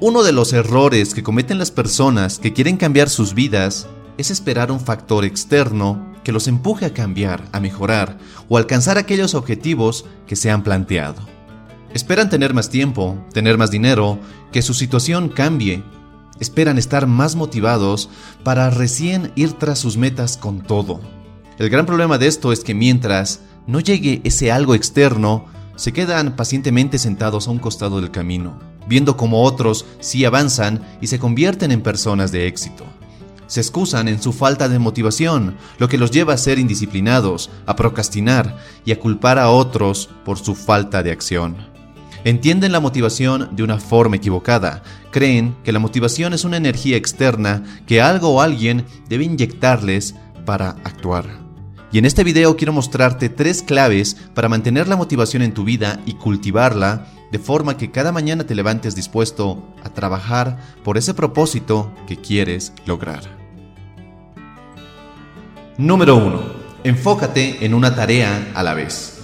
Uno de los errores que cometen las personas que quieren cambiar sus vidas es esperar un factor externo que los empuje a cambiar, a mejorar o alcanzar aquellos objetivos que se han planteado. Esperan tener más tiempo, tener más dinero, que su situación cambie. Esperan estar más motivados para recién ir tras sus metas con todo. El gran problema de esto es que mientras no llegue ese algo externo, se quedan pacientemente sentados a un costado del camino viendo cómo otros sí avanzan y se convierten en personas de éxito. Se excusan en su falta de motivación, lo que los lleva a ser indisciplinados, a procrastinar y a culpar a otros por su falta de acción. Entienden la motivación de una forma equivocada. Creen que la motivación es una energía externa que algo o alguien debe inyectarles para actuar. Y en este video quiero mostrarte tres claves para mantener la motivación en tu vida y cultivarla de forma que cada mañana te levantes dispuesto a trabajar por ese propósito que quieres lograr. Número 1. Enfócate en una tarea a la vez.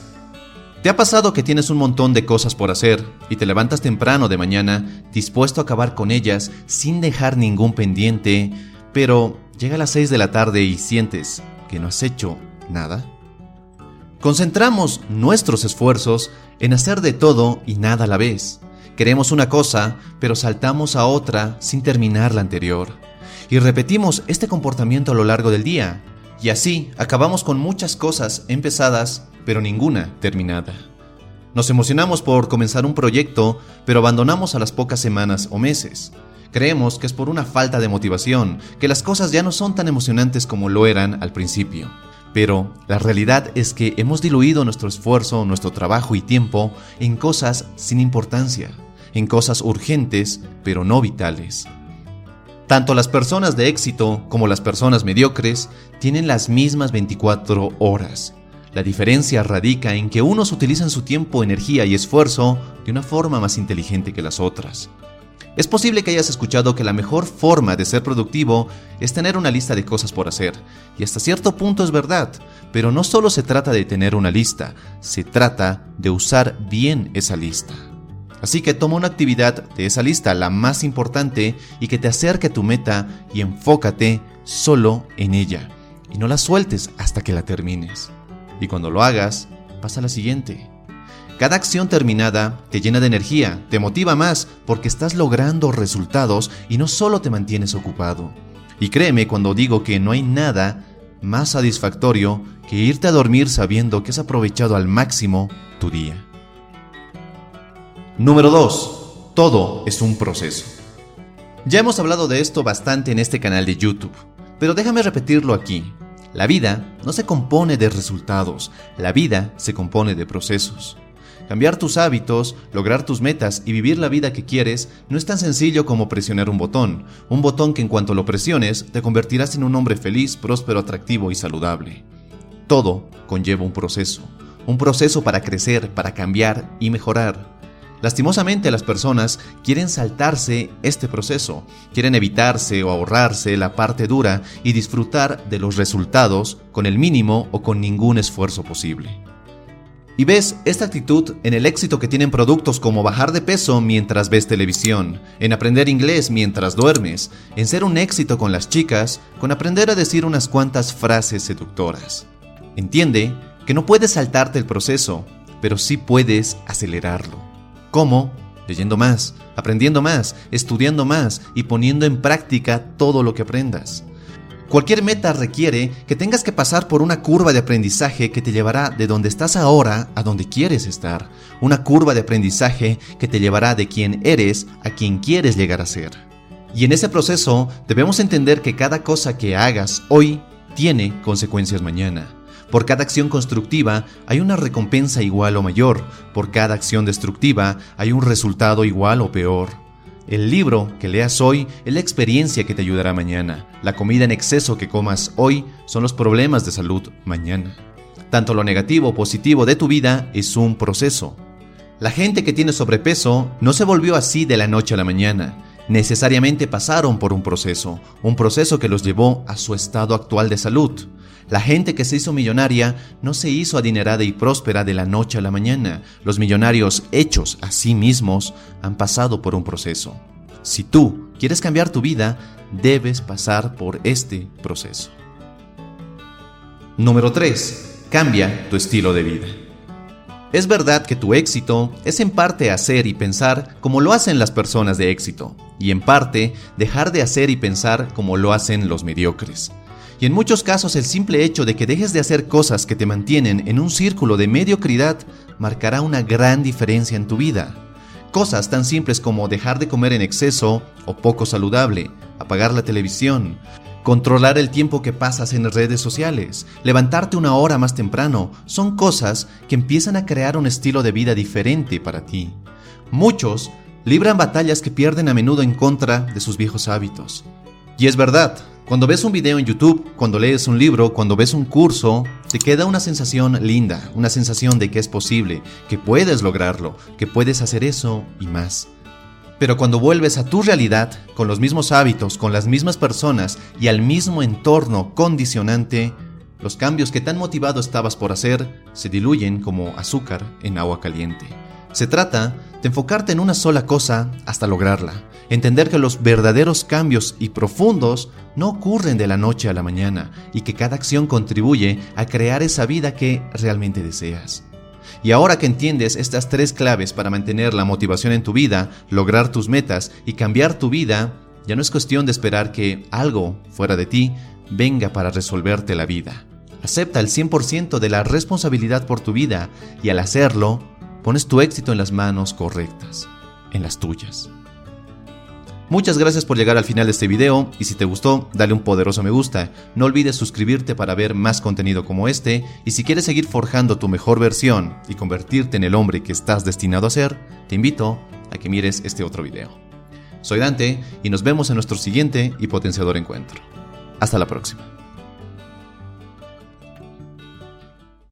¿Te ha pasado que tienes un montón de cosas por hacer y te levantas temprano de mañana dispuesto a acabar con ellas sin dejar ningún pendiente, pero llega a las 6 de la tarde y sientes que no has hecho nada? Concentramos nuestros esfuerzos en hacer de todo y nada a la vez. Queremos una cosa, pero saltamos a otra sin terminar la anterior. Y repetimos este comportamiento a lo largo del día. Y así acabamos con muchas cosas empezadas, pero ninguna terminada. Nos emocionamos por comenzar un proyecto, pero abandonamos a las pocas semanas o meses. Creemos que es por una falta de motivación, que las cosas ya no son tan emocionantes como lo eran al principio. Pero la realidad es que hemos diluido nuestro esfuerzo, nuestro trabajo y tiempo en cosas sin importancia, en cosas urgentes, pero no vitales. Tanto las personas de éxito como las personas mediocres tienen las mismas 24 horas. La diferencia radica en que unos utilizan su tiempo, energía y esfuerzo de una forma más inteligente que las otras. Es posible que hayas escuchado que la mejor forma de ser productivo es tener una lista de cosas por hacer, y hasta cierto punto es verdad, pero no solo se trata de tener una lista, se trata de usar bien esa lista. Así que toma una actividad de esa lista, la más importante, y que te acerque a tu meta y enfócate solo en ella, y no la sueltes hasta que la termines. Y cuando lo hagas, pasa a la siguiente cada acción terminada te llena de energía, te motiva más porque estás logrando resultados y no solo te mantienes ocupado. Y créeme cuando digo que no hay nada más satisfactorio que irte a dormir sabiendo que has aprovechado al máximo tu día. Número 2. Todo es un proceso. Ya hemos hablado de esto bastante en este canal de YouTube, pero déjame repetirlo aquí. La vida no se compone de resultados, la vida se compone de procesos. Cambiar tus hábitos, lograr tus metas y vivir la vida que quieres no es tan sencillo como presionar un botón, un botón que en cuanto lo presiones te convertirás en un hombre feliz, próspero, atractivo y saludable. Todo conlleva un proceso, un proceso para crecer, para cambiar y mejorar. Lastimosamente las personas quieren saltarse este proceso, quieren evitarse o ahorrarse la parte dura y disfrutar de los resultados con el mínimo o con ningún esfuerzo posible. Y ves esta actitud en el éxito que tienen productos como bajar de peso mientras ves televisión, en aprender inglés mientras duermes, en ser un éxito con las chicas, con aprender a decir unas cuantas frases seductoras. Entiende que no puedes saltarte el proceso, pero sí puedes acelerarlo. ¿Cómo? leyendo más, aprendiendo más, estudiando más y poniendo en práctica todo lo que aprendas. Cualquier meta requiere que tengas que pasar por una curva de aprendizaje que te llevará de donde estás ahora a donde quieres estar. Una curva de aprendizaje que te llevará de quien eres a quien quieres llegar a ser. Y en ese proceso debemos entender que cada cosa que hagas hoy tiene consecuencias mañana. Por cada acción constructiva hay una recompensa igual o mayor. Por cada acción destructiva hay un resultado igual o peor. El libro que leas hoy es la experiencia que te ayudará mañana. La comida en exceso que comas hoy son los problemas de salud mañana. Tanto lo negativo o positivo de tu vida es un proceso. La gente que tiene sobrepeso no se volvió así de la noche a la mañana. Necesariamente pasaron por un proceso, un proceso que los llevó a su estado actual de salud. La gente que se hizo millonaria no se hizo adinerada y próspera de la noche a la mañana. Los millonarios hechos a sí mismos han pasado por un proceso. Si tú quieres cambiar tu vida, debes pasar por este proceso. Número 3. Cambia tu estilo de vida. Es verdad que tu éxito es en parte hacer y pensar como lo hacen las personas de éxito, y en parte dejar de hacer y pensar como lo hacen los mediocres. Y en muchos casos el simple hecho de que dejes de hacer cosas que te mantienen en un círculo de mediocridad marcará una gran diferencia en tu vida. Cosas tan simples como dejar de comer en exceso o poco saludable, apagar la televisión, controlar el tiempo que pasas en redes sociales, levantarte una hora más temprano, son cosas que empiezan a crear un estilo de vida diferente para ti. Muchos libran batallas que pierden a menudo en contra de sus viejos hábitos. Y es verdad, cuando ves un video en YouTube, cuando lees un libro, cuando ves un curso, te queda una sensación linda, una sensación de que es posible, que puedes lograrlo, que puedes hacer eso y más. Pero cuando vuelves a tu realidad, con los mismos hábitos, con las mismas personas y al mismo entorno condicionante, los cambios que tan motivado estabas por hacer se diluyen como azúcar en agua caliente. Se trata de enfocarte en una sola cosa hasta lograrla, entender que los verdaderos cambios y profundos no ocurren de la noche a la mañana y que cada acción contribuye a crear esa vida que realmente deseas. Y ahora que entiendes estas tres claves para mantener la motivación en tu vida, lograr tus metas y cambiar tu vida, ya no es cuestión de esperar que algo fuera de ti venga para resolverte la vida. Acepta el 100% de la responsabilidad por tu vida y al hacerlo, pones tu éxito en las manos correctas, en las tuyas. Muchas gracias por llegar al final de este video y si te gustó, dale un poderoso me gusta. No olvides suscribirte para ver más contenido como este y si quieres seguir forjando tu mejor versión y convertirte en el hombre que estás destinado a ser, te invito a que mires este otro video. Soy Dante y nos vemos en nuestro siguiente y potenciador encuentro. Hasta la próxima.